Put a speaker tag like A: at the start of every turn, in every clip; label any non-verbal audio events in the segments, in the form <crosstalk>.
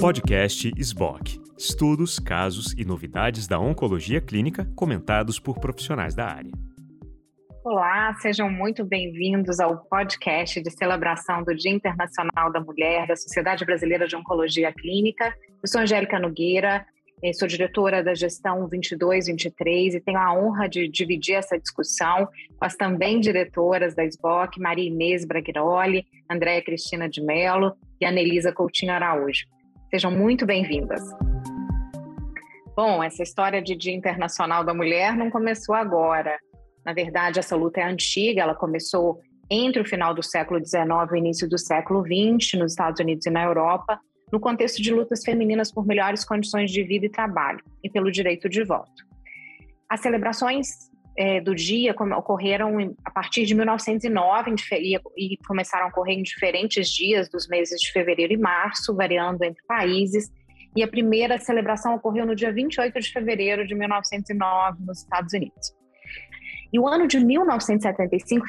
A: Podcast SBOC. Estudos, casos e novidades da oncologia clínica comentados por profissionais da área.
B: Olá, sejam muito bem-vindos ao podcast de celebração do Dia Internacional da Mulher da Sociedade Brasileira de Oncologia Clínica. Eu sou Angélica Nogueira, sou diretora da gestão 22-23 e tenho a honra de dividir essa discussão com as também diretoras da SBOC, Maria Inês Braghiroli, Andréa Cristina de Mello e Anelisa Coutinho Araújo. Sejam muito bem-vindas. Bom, essa história de Dia Internacional da Mulher não começou agora. Na verdade, essa luta é antiga, ela começou entre o final do século XIX e o início do século XX, nos Estados Unidos e na Europa, no contexto de lutas femininas por melhores condições de vida e trabalho e pelo direito de voto. As celebrações é, do dia ocorreram a partir de 1909 e, começaram a ocorrer em diferentes dias dos meses de fevereiro e março, variando entre países. E a primeira celebração ocorreu no dia 28 de fevereiro de 1909, nos Estados Unidos. E o ano de 1975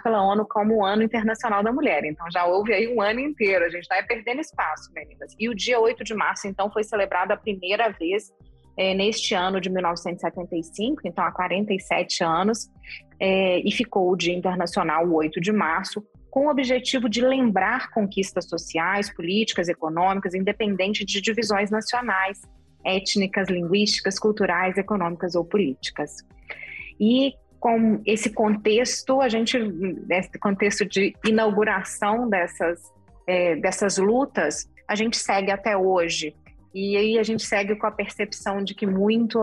B: pela ONU como o Ano Internacional da Mulher. Então já houve aí um ano inteiro, a gente está perdendo espaço, meninas. E o dia 8 de março, então, foi celebrado a primeira vez é, neste ano de 1975, então há 47 anos, é, e ficou o Dia Internacional, o 8 de março, com o objetivo de lembrar conquistas sociais, políticas, econômicas, independente de divisões nacionais, étnicas, linguísticas, culturais, econômicas ou políticas. E com esse contexto, a gente, nesse contexto de inauguração dessas, é, dessas lutas, a gente segue até hoje. E aí a gente segue com a percepção de que muito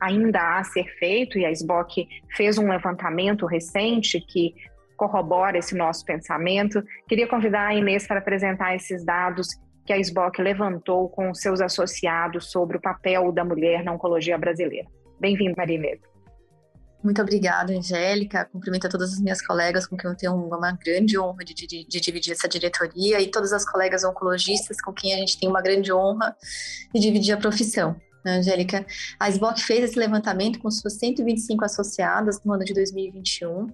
B: ainda há a ser feito, e a SBOC fez um levantamento recente que corrobora esse nosso pensamento. Queria convidar a Inês para apresentar esses dados que a SBOC levantou com seus associados sobre o papel da mulher na oncologia brasileira. Bem-vindo, Maria Inês.
C: Muito obrigada, Angélica. Cumprimento a todas as minhas colegas com quem eu tenho uma grande honra de, de, de, dividir essa diretoria e todas as colegas oncologistas com quem a gente tem uma grande honra de dividir a profissão. Angélica, a SBOC fez esse levantamento com suas 125 associadas no ano de 2021.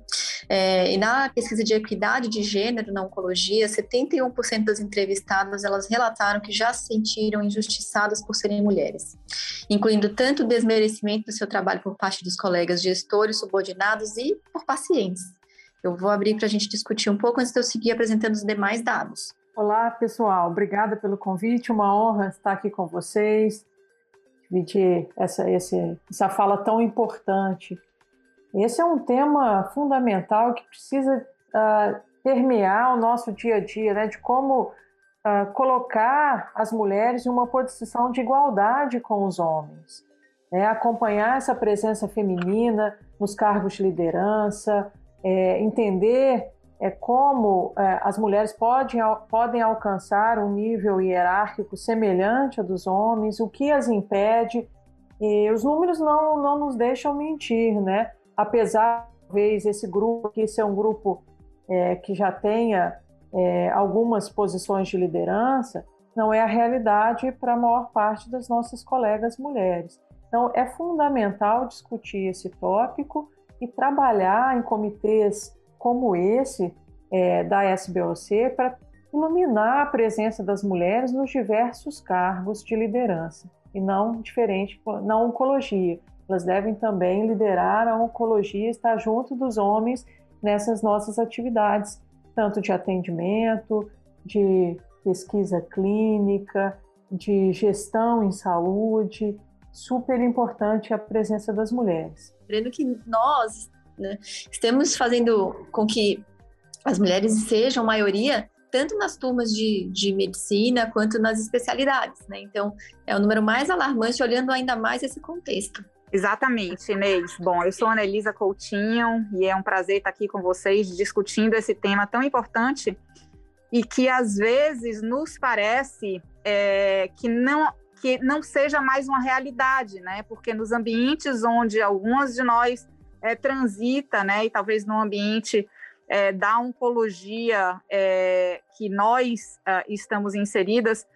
C: É, e na pesquisa de equidade de gênero na oncologia, 71% das entrevistadas elas relataram que já se sentiram injustiçadas por serem mulheres, incluindo tanto o desmerecimento do seu trabalho por parte dos colegas gestores, subordinados e por pacientes. Eu vou abrir para a gente discutir um pouco antes de eu seguir apresentando os demais dados.
D: Olá, pessoal. Obrigada pelo convite. Uma honra estar aqui com vocês dividir essa, esse, essa fala tão importante. Esse é um tema fundamental que precisa uh, permear o nosso dia a dia, né? de como uh, colocar as mulheres em uma posição de igualdade com os homens. Né? Acompanhar essa presença feminina nos cargos de liderança, é, entender é como é, as mulheres podem, podem alcançar um nível hierárquico semelhante ao dos homens, o que as impede. E os números não, não nos deixam mentir, né? Apesar, talvez, esse grupo aqui ser um grupo é, que já tenha é, algumas posições de liderança, não é a realidade para a maior parte das nossas colegas mulheres. Então, é fundamental discutir esse tópico e trabalhar em comitês como esse é, da SBOC para iluminar a presença das mulheres nos diversos cargos de liderança e não diferente na oncologia. Elas devem também liderar a oncologia, estar junto dos homens nessas nossas atividades, tanto de atendimento, de pesquisa clínica, de gestão em saúde. Super importante a presença das mulheres.
C: Lembrando que nós né? Estamos fazendo com que as mulheres sejam maioria tanto nas turmas de, de medicina quanto nas especialidades, né? Então, é o número mais alarmante, olhando ainda mais esse contexto.
E: Exatamente, Inês. Bom, eu sou Ana Elisa Coutinho e é um prazer estar aqui com vocês discutindo esse tema tão importante e que às vezes nos parece é, que não que não seja mais uma realidade, né? Porque nos ambientes onde algumas de nós é, transita, né, e talvez no ambiente é, da oncologia é, que nós é, estamos inseridas,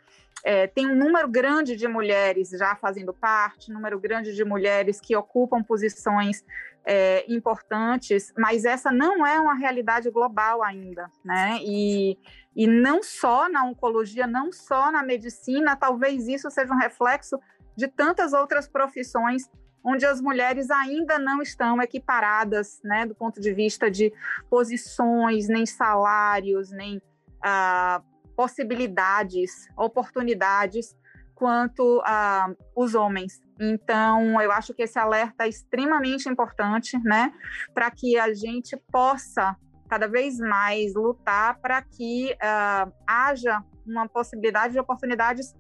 E: é, tem um número grande de mulheres já fazendo parte, número grande de mulheres que ocupam posições é, importantes, mas essa não é uma realidade global ainda, né? E, e não só na oncologia, não só na medicina, talvez isso seja um reflexo de tantas outras profissões onde as mulheres ainda não estão equiparadas, né, do ponto de vista de posições, nem salários, nem ah, possibilidades, oportunidades quanto a os homens. Então, eu acho que esse alerta é extremamente importante, né, para que a gente possa cada vez mais lutar para que uh, haja uma possibilidade de oportunidades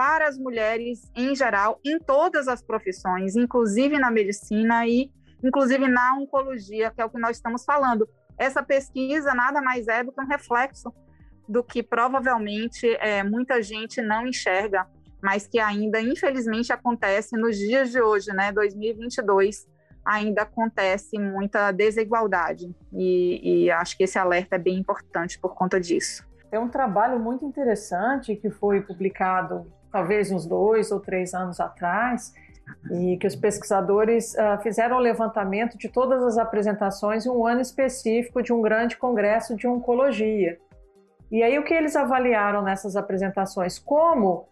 E: para as mulheres em geral, em todas as profissões, inclusive na medicina e inclusive na oncologia, que é o que nós estamos falando. Essa pesquisa nada mais é do que um reflexo do que provavelmente é, muita gente não enxerga, mas que ainda infelizmente acontece nos dias de hoje, né, 2022 ainda acontece muita desigualdade e, e acho que esse alerta é bem importante por conta disso.
D: É um trabalho muito interessante que foi publicado talvez uns dois ou três anos atrás e que os pesquisadores uh, fizeram o levantamento de todas as apresentações em um ano específico de um grande congresso de oncologia. E aí o que eles avaliaram nessas apresentações? Como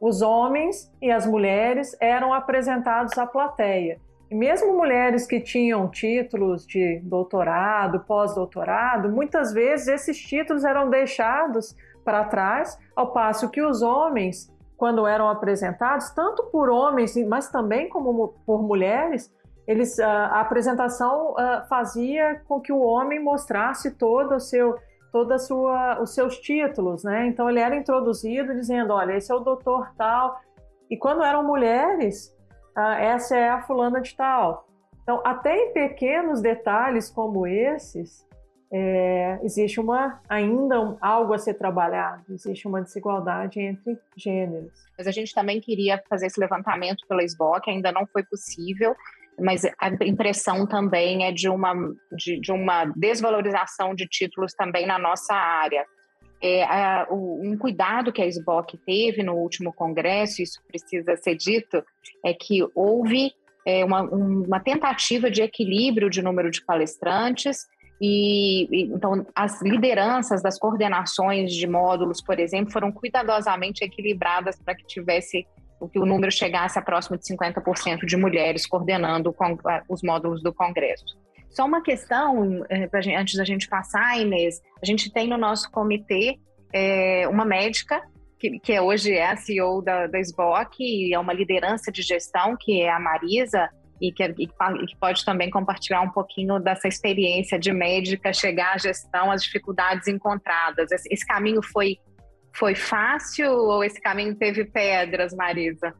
D: os homens e as mulheres eram apresentados à plateia. E mesmo mulheres que tinham títulos de doutorado, pós-doutorado, muitas vezes esses títulos eram deixados para trás, ao passo que os homens, quando eram apresentados, tanto por homens, mas também como por mulheres, eles, ah, a apresentação ah, fazia com que o homem mostrasse todo o seu toda sua os seus títulos, né? Então ele era introduzido dizendo, olha, esse é o doutor tal. E quando eram mulheres, ah, essa é a fulana de tal. Então, até em pequenos detalhes como esses, é, existe uma ainda um, algo a ser trabalhado, existe uma desigualdade entre gêneros.
B: Mas a gente também queria fazer esse levantamento pela SBOC, ainda não foi possível, mas a impressão também é de uma, de, de uma desvalorização de títulos também na nossa área. É, a, o, um cuidado que a SBOC teve no último congresso, isso precisa ser dito, é que houve é, uma, uma tentativa de equilíbrio de número de palestrantes e, então as lideranças das coordenações de módulos, por exemplo, foram cuidadosamente equilibradas para que tivesse que o número chegasse a próximo de 50% de mulheres coordenando os módulos do Congresso. Só uma questão, é, antes da gente passar, Inês, a gente tem no nosso comitê é, uma médica, que, que hoje é a CEO da, da SBOC, e é uma liderança de gestão, que é a Marisa, e que, e que, pode também compartilhar um pouquinho dessa experiência de médica chegar à gestão, as dificuldades encontradas. Esse, esse caminho foi, foi fácil ou esse caminho teve pedras, Marisa?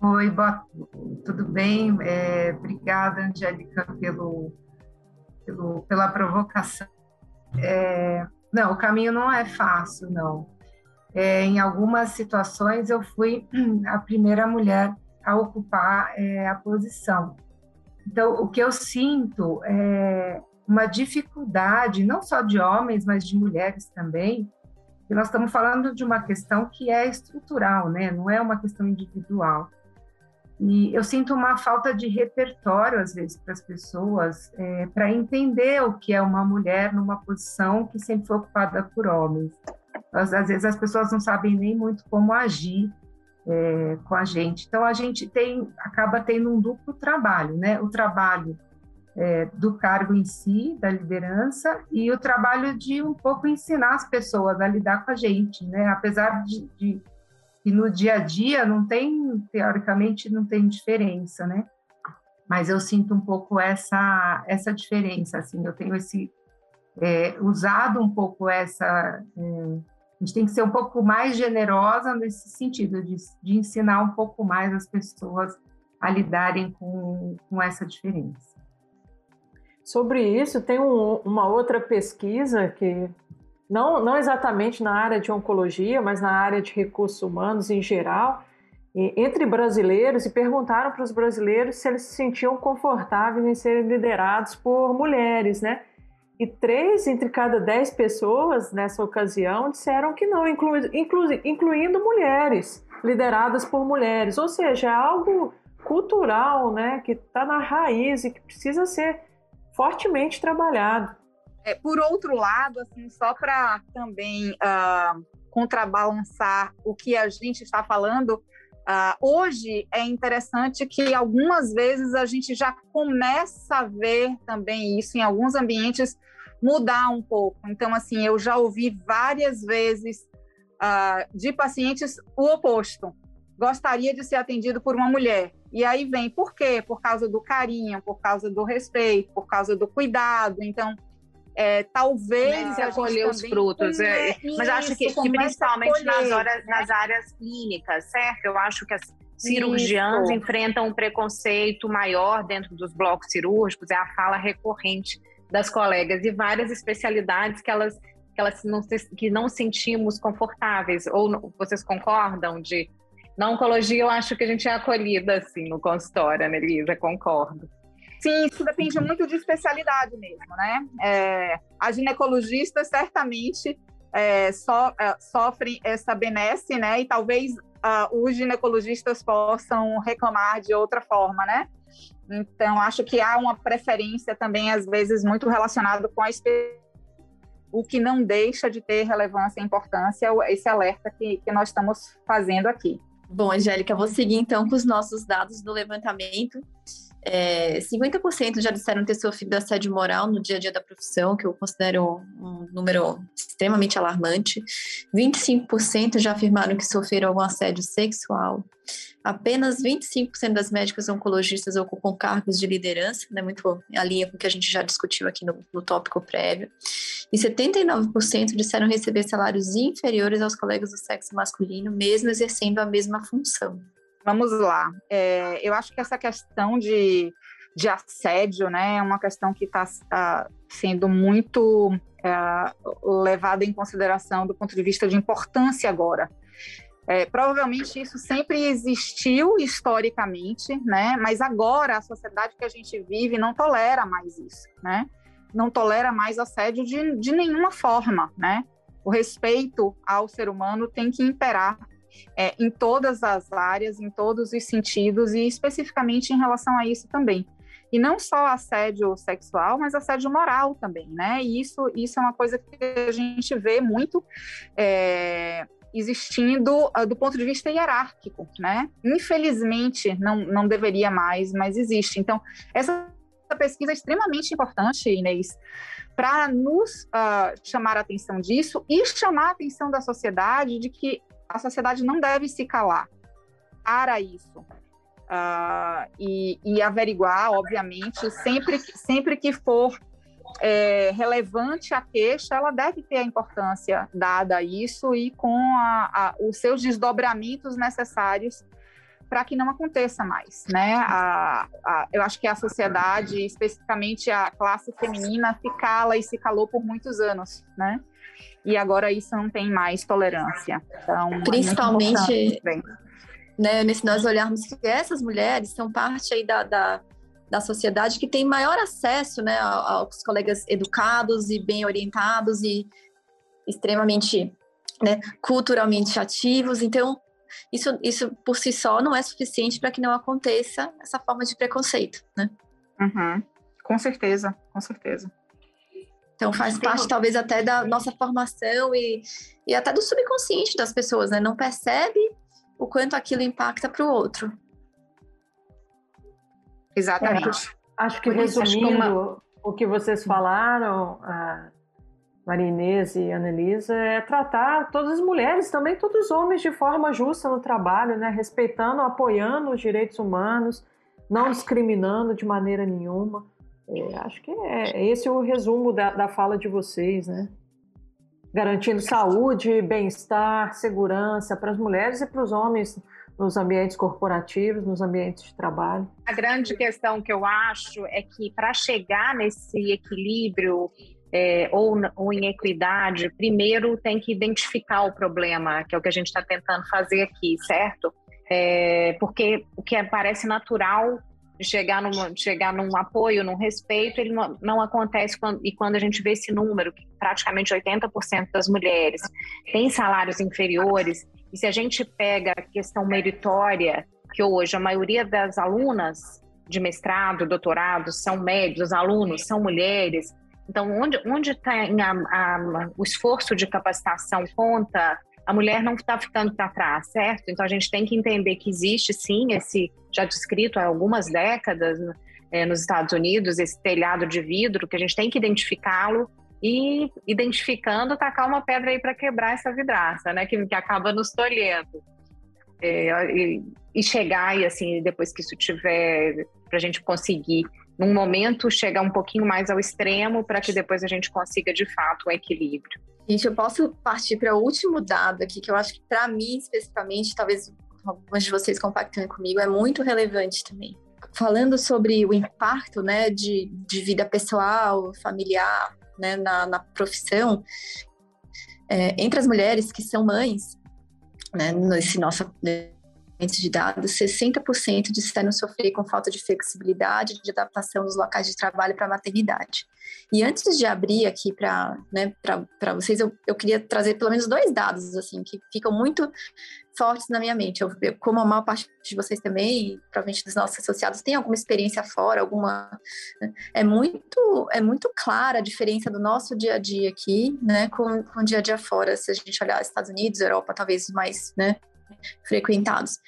F: Oi, boa, tudo bem? É, obrigada, Angélica, pelo, pelo, pela provocação. É, não, o caminho não é fácil, não. É, em algumas situações, eu fui <clears throat> a primeira mulher a ocupar é, a posição. Então, o que eu sinto é uma dificuldade, não só de homens, mas de mulheres também, e nós estamos falando de uma questão que é estrutural, né? não é uma questão individual. E eu sinto uma falta de repertório, às vezes, para as pessoas, é, para entender o que é uma mulher numa posição que sempre foi ocupada por homens. Às vezes, as pessoas não sabem nem muito como agir é, com a gente. Então, a gente tem, acaba tendo um duplo trabalho, né? O trabalho é, do cargo em si, da liderança, e o trabalho de um pouco ensinar as pessoas a lidar com a gente, né? Apesar de, de e no dia a dia não tem, teoricamente, não tem diferença, né? Mas eu sinto um pouco essa, essa diferença, assim, eu tenho esse, é, usado um pouco essa, é, a gente tem que ser um pouco mais generosa nesse sentido, de, de ensinar um pouco mais as pessoas a lidarem com, com essa diferença.
D: Sobre isso, tem um, uma outra pesquisa que não, não exatamente na área de oncologia, mas na área de recursos humanos em geral, entre brasileiros e perguntaram para os brasileiros se eles se sentiam confortáveis em serem liderados por mulheres, né? E três entre cada dez pessoas nessa ocasião disseram que não, inclu, inclu, incluindo mulheres, lideradas por mulheres. Ou seja, é algo cultural, né, que está na raiz e que precisa ser fortemente trabalhado.
E: É, por outro lado, assim, só para também uh, contrabalançar o que a gente está falando, uh, hoje é interessante que algumas vezes a gente já começa a ver também isso em alguns ambientes mudar um pouco. Então, assim, eu já ouvi várias vezes uh, de pacientes o oposto. Gostaria de ser atendido por uma mulher. E aí vem, por quê? Por causa do carinho, por causa do respeito, por causa do cuidado. Então, é, talvez
B: a colher os frutos. É, mas acho que, que principalmente nas, horas, nas áreas clínicas, certo? Eu acho que as cirurgiãs isso. enfrentam um preconceito maior dentro dos blocos cirúrgicos, é a fala recorrente das colegas e várias especialidades que elas que elas não que não sentimos confortáveis ou vocês concordam de na oncologia eu acho que a gente é acolhida assim no consultório, Anelisa, concordo.
E: Sim, isso depende muito de especialidade mesmo, né? É, a ginecologista certamente é, so, é, sofre essa benesse, né? E talvez uh, os ginecologistas possam reclamar de outra forma, né? Então, acho que há uma preferência também, às vezes, muito relacionada com a o que não deixa de ter relevância e importância esse alerta que, que nós estamos fazendo aqui.
C: Bom, Angélica, vou seguir então com os nossos dados do levantamento. É, 50% já disseram ter sofrido assédio moral no dia a dia da profissão, que eu considero um número extremamente alarmante. 25% já afirmaram que sofreram algum assédio sexual. Apenas 25% das médicas oncologistas ocupam cargos de liderança, né, muito em linha com o que a gente já discutiu aqui no, no tópico prévio. E 79% disseram receber salários inferiores aos colegas do sexo masculino, mesmo exercendo a mesma função.
E: Vamos lá. É, eu acho que essa questão de, de assédio, né, é uma questão que está tá sendo muito é, levada em consideração do ponto de vista de importância agora. É, provavelmente isso sempre existiu historicamente, né? Mas agora a sociedade que a gente vive não tolera mais isso, né? Não tolera mais assédio de, de nenhuma forma, né? O respeito ao ser humano tem que imperar é, em todas as áreas, em todos os sentidos e especificamente em relação a isso também. E não só assédio sexual, mas assédio moral também, né? E isso, isso é uma coisa que a gente vê muito é, existindo uh, do ponto de vista hierárquico, né? Infelizmente, não, não deveria mais, mas existe. Então, essa pesquisa é extremamente importante, Inês, para nos uh, chamar a atenção disso e chamar a atenção da sociedade de que a sociedade não deve se calar para isso. Uh, e, e, averiguar, obviamente, sempre, sempre que for é, relevante a queixa, ela deve ter a importância dada a isso e com a, a, os seus desdobramentos necessários para que não aconteça mais, né? A, eu acho que a sociedade, especificamente a classe feminina, se cala e se calou por muitos anos, né? E agora isso não tem mais tolerância. Então,
C: é Principalmente, é né, se nós olharmos que essas mulheres são parte aí da, da, da sociedade que tem maior acesso né, aos colegas educados e bem orientados e extremamente né, culturalmente ativos. Então, isso, isso por si só não é suficiente para que não aconteça essa forma de preconceito, né?
E: Uhum. Com certeza, com certeza.
C: Então faz parte talvez até da nossa formação e, e até do subconsciente das pessoas, né? Não percebe o quanto aquilo impacta para o outro.
E: Exatamente.
D: É, acho que resumindo uma... o que vocês falaram, a Maria Inês e a Annelisa, é tratar todas as mulheres, também todos os homens de forma justa no trabalho, né? Respeitando, apoiando os direitos humanos, não discriminando de maneira nenhuma. É, acho que é, é esse o resumo da, da fala de vocês, né? Garantindo saúde, bem-estar, segurança para as mulheres e para os homens nos ambientes corporativos, nos ambientes de trabalho.
B: A grande questão que eu acho é que para chegar nesse equilíbrio é, ou, ou em equidade, primeiro tem que identificar o problema, que é o que a gente está tentando fazer aqui, certo? É, porque o que parece natural chegar, numa, chegar num apoio, num respeito, ele não, não acontece quando, e quando a gente vê esse número, que praticamente 80% das mulheres têm salários inferiores, E se a gente pega a questão meritória, que hoje a maioria das alunas de mestrado, doutorado são médicos, os alunos são mulheres. Então, onde, onde tem a, a, o esforço de capacitação conta, a mulher não está ficando para trás, certo? Então, a gente tem que entender que existe, sim, esse já descrito há algumas décadas é, nos Estados Unidos, esse telhado de vidro, que a gente tem que identificá-lo e, identificando, tacar uma pedra aí para quebrar essa vidraça, né? Que, que acaba nos tolhendo. É, e, e, chegar, e assim, depois que isso tiver, para a gente conseguir, num momento, chegar um pouquinho mais ao extremo, para que depois a gente consiga, de fato, um equilíbrio.
C: Gente, eu posso partir para o último dado aqui, que eu acho que, para mim, especificamente, talvez alguns de vocês compactem comigo, é muito relevante também. Falando sobre o impacto né, de, de vida pessoal, familiar, né, na, na profissão, é, entre as mulheres que são mães, né, nesse nosso de dados, 60% disseram sofrer com falta de flexibilidade de adaptação nos locais de trabalho para a maternidade. E antes de abrir aqui para né, vocês, eu, eu queria trazer pelo menos dois dados assim que ficam muito fortes na minha mente. Eu, eu, como a maior parte de vocês também, provavelmente dos nossos associados, tem alguma experiência fora, alguma. Né, é muito, é muito clara a diferença do nosso dia a dia aqui, né, com, com o dia a dia fora. Se a gente olhar Estados Unidos, Europa, talvez mais, né, frequentados.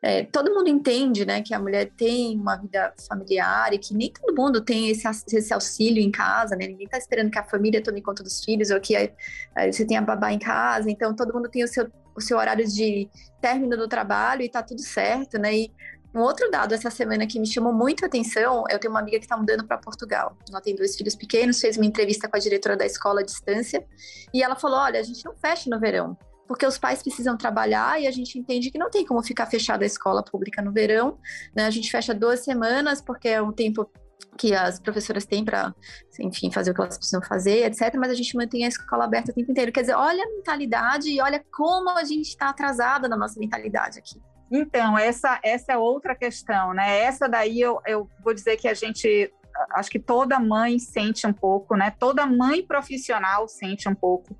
C: É, todo mundo entende, né, que a mulher tem uma vida familiar e que nem todo mundo tem esse, esse auxílio em casa, né? Ninguém está esperando que a família tome conta dos filhos ou que a, a, você tenha babá em casa. Então, todo mundo tem o seu, o seu horário de término do trabalho e tá tudo certo, né? E um outro dado essa semana que me chamou muito a atenção, eu tenho uma amiga que está mudando para Portugal. Ela tem dois filhos pequenos, fez uma entrevista com a diretora da escola à distância e ela falou: olha, a gente não fecha no verão porque os pais precisam trabalhar e a gente entende que não tem como ficar fechada a escola pública no verão, né? A gente fecha duas semanas porque é um tempo que as professoras têm para, enfim, fazer o que elas precisam fazer, etc. Mas a gente mantém a escola aberta o tempo inteiro. Quer dizer, olha a mentalidade e olha como a gente está atrasada na nossa mentalidade aqui.
E: Então, essa, essa é outra questão, né? Essa daí eu, eu vou dizer que a gente acho que toda mãe sente um pouco, né? Toda mãe profissional sente um pouco.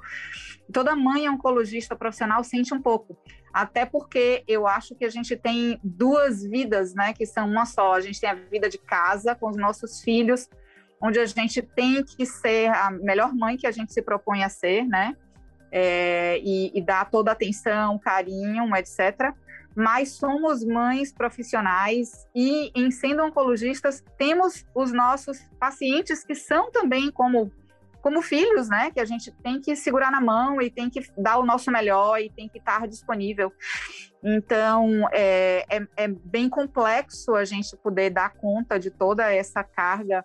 E: Toda mãe oncologista profissional sente um pouco. Até porque eu acho que a gente tem duas vidas, né? Que são uma só. A gente tem a vida de casa com os nossos filhos, onde a gente tem que ser a melhor mãe que a gente se propõe a ser, né? É, e, e dar toda a atenção, carinho, etc mas somos mães profissionais e, em sendo oncologistas, temos os nossos pacientes que são também como como filhos, né? Que a gente tem que segurar na mão e tem que dar o nosso melhor e tem que estar disponível. Então, é, é, é bem complexo a gente poder dar conta de toda essa carga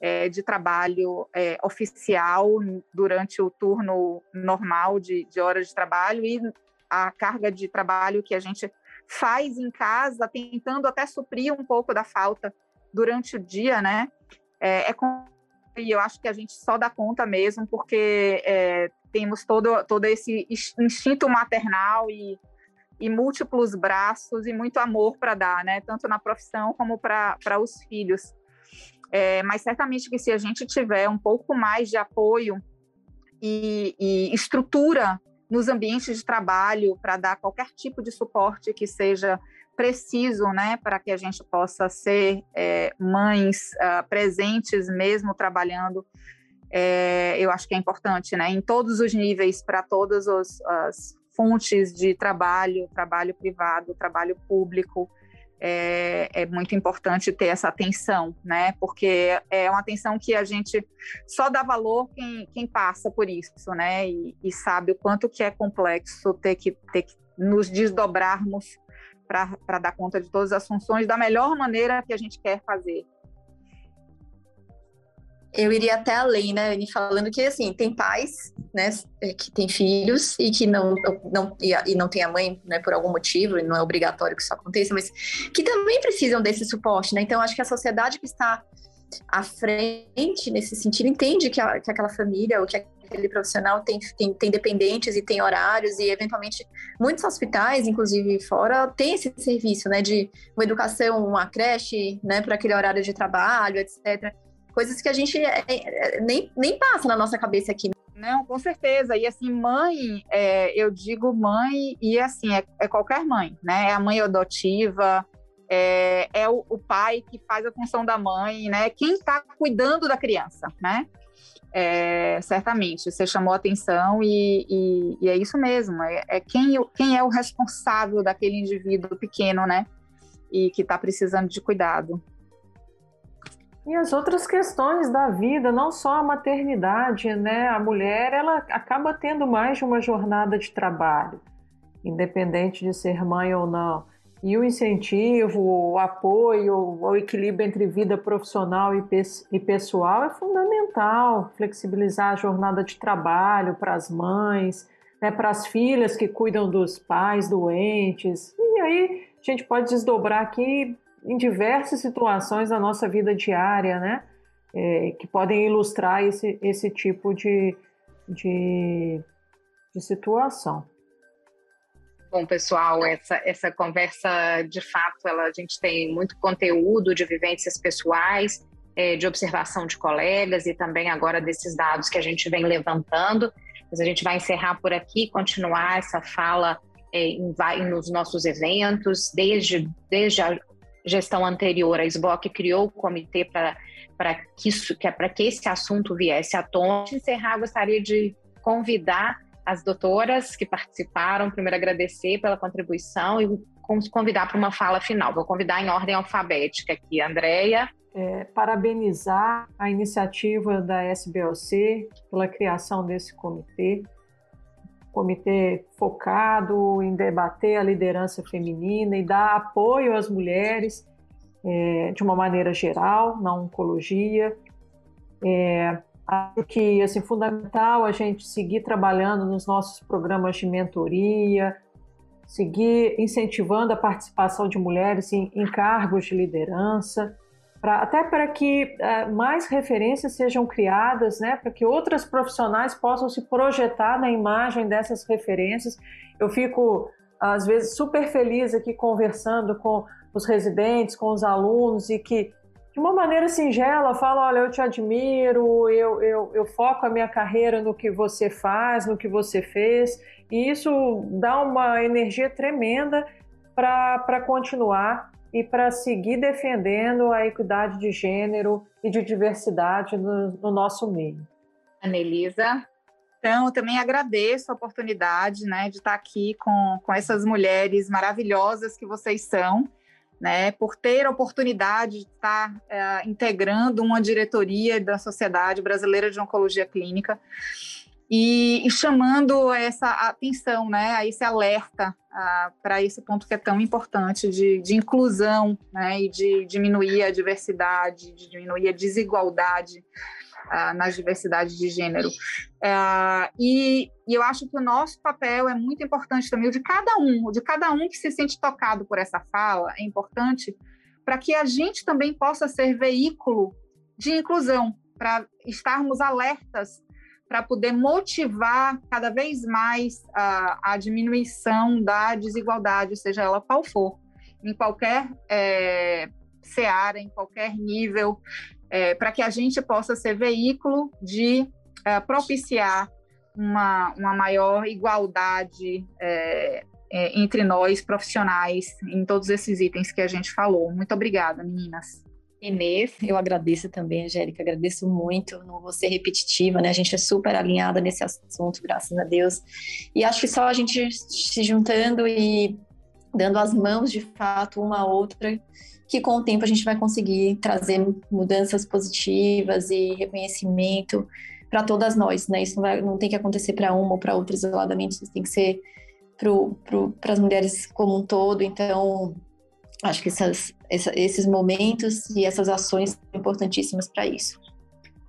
E: é, de trabalho é, oficial durante o turno normal de, de horas de trabalho e a carga de trabalho que a gente faz em casa, tentando até suprir um pouco da falta durante o dia, né? É, é e eu acho que a gente só dá conta mesmo porque é, temos todo, todo esse instinto maternal e, e múltiplos braços e muito amor para dar, né? Tanto na profissão como para os filhos. É, mas certamente que se a gente tiver um pouco mais de apoio e, e estrutura nos ambientes de trabalho para dar qualquer tipo de suporte que seja preciso, né, para que a gente possa ser é, mães uh, presentes mesmo trabalhando. É, eu acho que é importante, né, em todos os níveis, para todas os, as fontes de trabalho, trabalho privado, trabalho público, é, é, muito importante ter essa atenção, né? Porque é uma atenção que a gente só dá valor quem, quem passa por isso, né? E, e sabe o quanto que é complexo ter que, ter que nos desdobrarmos para dar conta de todas as funções da melhor maneira que a gente quer fazer.
C: Eu iria até além, né, Anny, falando que, assim, tem pais, né, é, que têm filhos e que não, não e não tem a mãe, né, por algum motivo, e não é obrigatório que isso aconteça, mas que também precisam desse suporte, né, então acho que a sociedade que está à frente nesse sentido entende que, a, que aquela família ou que aquele profissional tem, tem, tem dependentes e tem horários e eventualmente muitos hospitais, inclusive fora, tem esse serviço, né, de uma educação, uma creche, né, para aquele horário de trabalho, etc coisas que a gente é, é, nem, nem passa na nossa cabeça aqui.
E: Não, com certeza. E assim, mãe, é, eu digo mãe e assim, é, é, qualquer mãe, né? É a mãe adotiva, é, é o, o, pai que faz a função da mãe, né? Quem está cuidando da criança, né? É, certamente, você chamou atenção e, e, e é isso mesmo. É, é, quem, quem é o responsável daquele indivíduo pequeno, né? E que está precisando de cuidado.
D: E as outras questões da vida, não só a maternidade, né? A mulher, ela acaba tendo mais de uma jornada de trabalho, independente de ser mãe ou não. E o incentivo, o apoio, o equilíbrio entre vida profissional e pessoal é fundamental. Flexibilizar a jornada de trabalho para as mães, né, para as filhas que cuidam dos pais doentes. E aí a gente pode desdobrar aqui em diversas situações da nossa vida diária, né? É, que podem ilustrar esse, esse tipo de, de, de situação.
B: Bom, pessoal, essa, essa conversa, de fato, ela, a gente tem muito conteúdo de vivências pessoais, é, de observação de colegas e também agora desses dados que a gente vem levantando. Mas a gente vai encerrar por aqui, continuar essa fala é, em, nos nossos eventos, desde, desde a gestão anterior, a SBOC criou o comitê para que, isso, que, é que esse assunto viesse à tona. Para encerrar, gostaria de convidar as doutoras que participaram, primeiro agradecer pela contribuição e convidar para uma fala final. Vou convidar em ordem alfabética aqui, Andréia.
D: É, parabenizar a iniciativa da SBOC pela criação desse comitê comitê focado em debater a liderança feminina e dar apoio às mulheres é, de uma maneira geral na oncologia. É, acho que assim fundamental a gente seguir trabalhando nos nossos programas de mentoria, seguir incentivando a participação de mulheres em, em cargos de liderança pra, até para que é, mais referências sejam criadas, né, para que outras profissionais possam se projetar na imagem dessas referências. Eu fico, às vezes, super feliz aqui conversando com os residentes, com os alunos, e que, de uma maneira singela, fala: olha, eu te admiro, eu, eu, eu foco a minha carreira no que você faz, no que você fez, e isso dá uma energia tremenda para continuar e para seguir defendendo a equidade de gênero e de diversidade no, no nosso meio.
E: Anelisa? Então, eu também agradeço a oportunidade né, de estar aqui com, com essas mulheres maravilhosas que vocês são, né, por ter a oportunidade de estar é, integrando uma diretoria da Sociedade Brasileira de Oncologia Clínica e, e chamando essa atenção, né, a esse alerta para esse ponto que é tão importante de, de inclusão né, e de diminuir a diversidade, de diminuir a desigualdade uh, nas diversidades de gênero. Uh, e, e, eu acho que o nosso papel é muito importante também, o de cada um, o de cada um que se sente tocado por essa fala, é importante para que a gente também possa ser veículo de inclusão, para estarmos alertas para poder motivar cada vez mais a, a, diminuição da desigualdade, seja ela qual for, em qualquer é, seara, em qualquer nível, é, para que a gente possa ser veículo de é, propiciar uma, uma maior igualdade é, é, entre nós profissionais em todos esses itens que a gente falou. Muito obrigada, meninas.
C: Inês. Eu agradeço também, Angélica, agradeço muito, não vou ser repetitiva, né? A gente é super alinhada nesse assunto, graças a Deus. E acho que só a gente se juntando e dando as mãos de fato uma a outra, que com o tempo a gente vai conseguir trazer mudanças positivas e reconhecimento para todas nós, né? Isso não, vai, não tem que acontecer para uma ou para outra isoladamente, isso tem que ser para as mulheres como um todo. Então, acho que essas, essa, esses momentos e essas ações são importantíssimas para isso.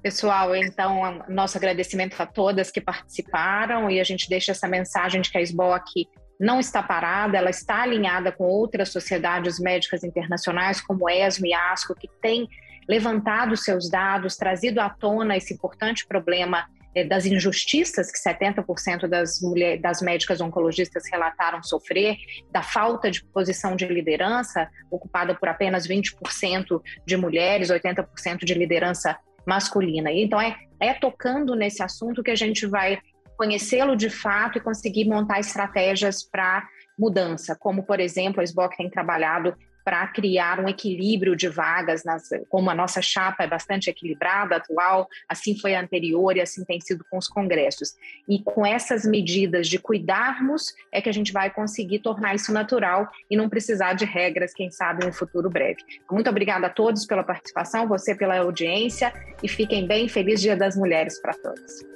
B: Pessoal, então, nosso agradecimento a todas que participaram e a gente deixa essa mensagem de que a SBOC não está parada, ela está alinhada com outras sociedades médicas internacionais, como ESMO e ASCO, que têm levantado seus dados, trazido à tona esse importante problema é, das injustiças que 70% das, mulheres, das médicas oncologistas relataram sofrer, da falta de posição de liderança, ocupada por apenas 20% de mulheres, 80% de liderança masculina. Então, é é tocando nesse assunto que a gente vai conhecê-lo de fato e conseguir montar estratégias para mudança, como, por exemplo, a SBOC tem trabalhado para criar um equilíbrio de vagas, nas, como a nossa chapa é bastante equilibrada, atual, assim foi a anterior e assim tem sido com os congressos. E com essas medidas de cuidarmos, é que a gente vai conseguir tornar isso natural e não precisar de regras, quem sabe, no futuro breve. Muito obrigada a todos pela participação, você pela audiência e fiquem bem. Feliz Dia das Mulheres para todos.